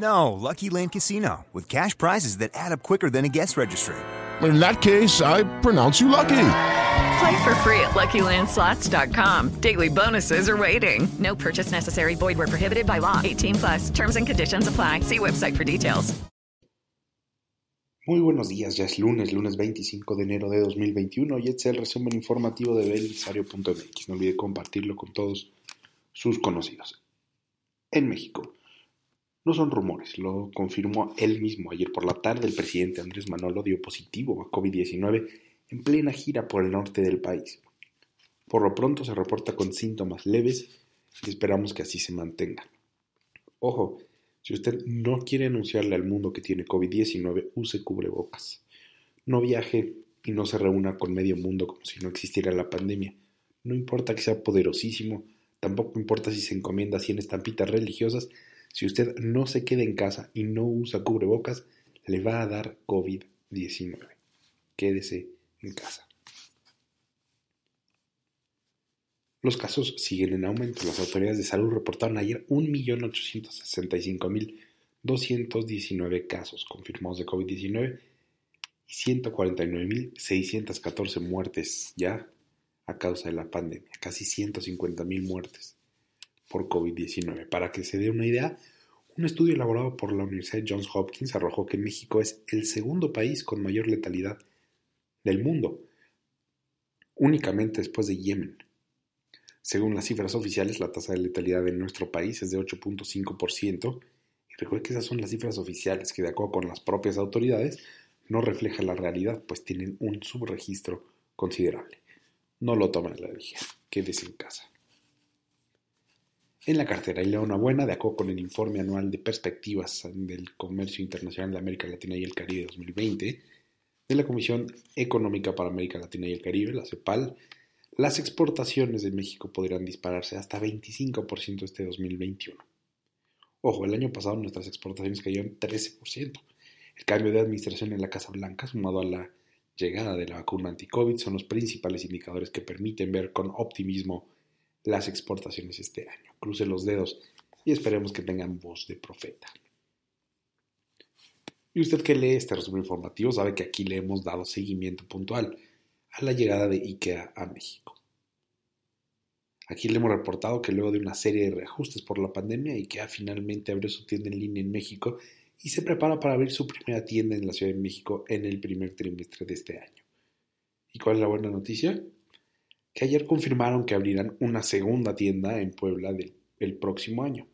No, Lucky Land Casino, with cash prizes that add up quicker than a guest registry. In that case, I pronounce you lucky. Play for free at LuckyLandSlots.com. Daily bonuses are waiting. No purchase necessary. Void where prohibited by law. 18 plus. Terms and conditions apply. See website for details. Muy buenos días, ya es lunes, lunes 25 de enero de 2021 y este es el resumen informativo de belisario.mx. No olvide compartirlo con todos sus conocidos. En México, no son rumores, lo confirmó él mismo ayer por la tarde. El presidente Andrés Manolo dio positivo a COVID-19 en plena gira por el norte del país. Por lo pronto se reporta con síntomas leves y esperamos que así se mantenga. Ojo, si usted no quiere anunciarle al mundo que tiene COVID-19, use cubrebocas. No viaje y no se reúna con medio mundo como si no existiera la pandemia. No importa que sea poderosísimo, tampoco importa si se encomienda 100 estampitas religiosas, si usted no se queda en casa y no usa cubrebocas, le va a dar COVID-19. Quédese en casa. Los casos siguen en aumento. Las autoridades de salud reportaron ayer 1.865.219 casos confirmados de COVID-19 y 149.614 muertes ya a causa de la pandemia. Casi 150.000 muertes por COVID-19. Para que se dé una idea, un estudio elaborado por la Universidad Johns Hopkins arrojó que México es el segundo país con mayor letalidad del mundo, únicamente después de Yemen. Según las cifras oficiales, la tasa de letalidad en nuestro país es de 8.5%, y recuerde que esas son las cifras oficiales que de acuerdo con las propias autoridades no reflejan la realidad, pues tienen un subregistro considerable. No lo tomen la ligera, quédese en casa. En la cartera hay una buena, de acuerdo con el informe anual de perspectivas del comercio internacional de América Latina y el Caribe 2020 de la Comisión Económica para América Latina y el Caribe, la CEPAL, las exportaciones de México podrían dispararse hasta 25% este 2021. Ojo, el año pasado nuestras exportaciones cayeron 13%. El cambio de administración en la Casa Blanca, sumado a la llegada de la vacuna anti-COVID, son los principales indicadores que permiten ver con optimismo las exportaciones este año. Cruce los dedos y esperemos que tengan voz de profeta. Y usted que lee este resumen informativo sabe que aquí le hemos dado seguimiento puntual a la llegada de IKEA a México. Aquí le hemos reportado que luego de una serie de reajustes por la pandemia, IKEA finalmente abrió su tienda en línea en México y se prepara para abrir su primera tienda en la Ciudad de México en el primer trimestre de este año. ¿Y cuál es la buena noticia? Que ayer confirmaron que abrirán una segunda tienda en Puebla el próximo año.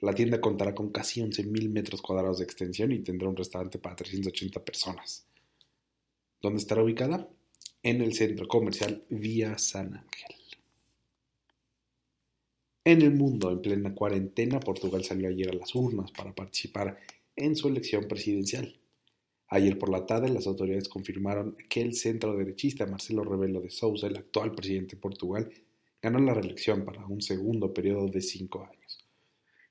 La tienda contará con casi 11.000 metros cuadrados de extensión y tendrá un restaurante para 380 personas. ¿Dónde estará ubicada? En el centro comercial Vía San Ángel. En el mundo, en plena cuarentena, Portugal salió ayer a las urnas para participar en su elección presidencial. Ayer por la tarde, las autoridades confirmaron que el centro derechista Marcelo Rebelo de Sousa, el actual presidente de Portugal, ganó la reelección para un segundo periodo de cinco años.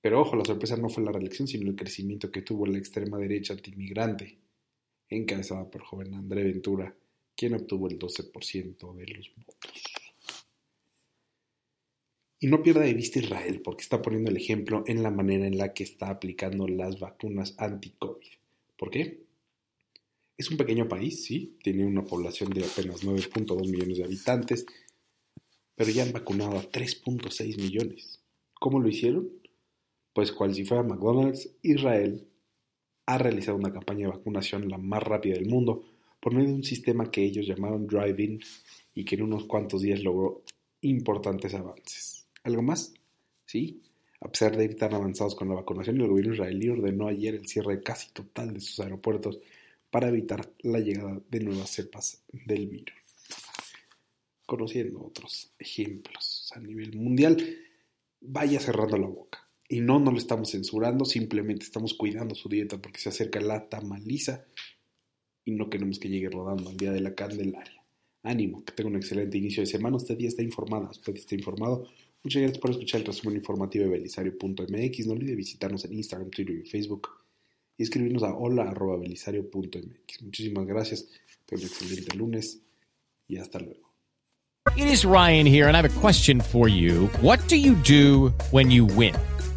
Pero ojo, la sorpresa no fue la reelección, sino el crecimiento que tuvo la extrema derecha antimigrante, encabezada por joven André Ventura, quien obtuvo el 12% de los votos. Y no pierda de vista Israel, porque está poniendo el ejemplo en la manera en la que está aplicando las vacunas anti-COVID. ¿Por qué? Es un pequeño país, sí, tiene una población de apenas 9.2 millones de habitantes, pero ya han vacunado a 3.6 millones. ¿Cómo lo hicieron? Pues cual si fuera McDonald's, Israel ha realizado una campaña de vacunación la más rápida del mundo por medio de un sistema que ellos llamaron Drive-In y que en unos cuantos días logró importantes avances. ¿Algo más? Sí. A pesar de ir tan avanzados con la vacunación, el gobierno israelí ordenó ayer el cierre casi total de sus aeropuertos para evitar la llegada de nuevas cepas del virus. Conociendo otros ejemplos a nivel mundial, vaya cerrando la boca. Y no, no lo estamos censurando, simplemente estamos cuidando su dieta porque se acerca la tamaliza y no queremos que llegue rodando al día de la Candelaria. Ánimo, que tenga un excelente inicio de semana. Usted ya está informada, usted está informado. Muchas gracias por escuchar el resumen informativo de belisario.mx. No olvide visitarnos en Instagram, Twitter y Facebook y escribirnos a hola.belisario.mx. Muchísimas gracias. Tenga un excelente lunes y hasta luego. It is Ryan here, and I have a question for you. What do you do when you win?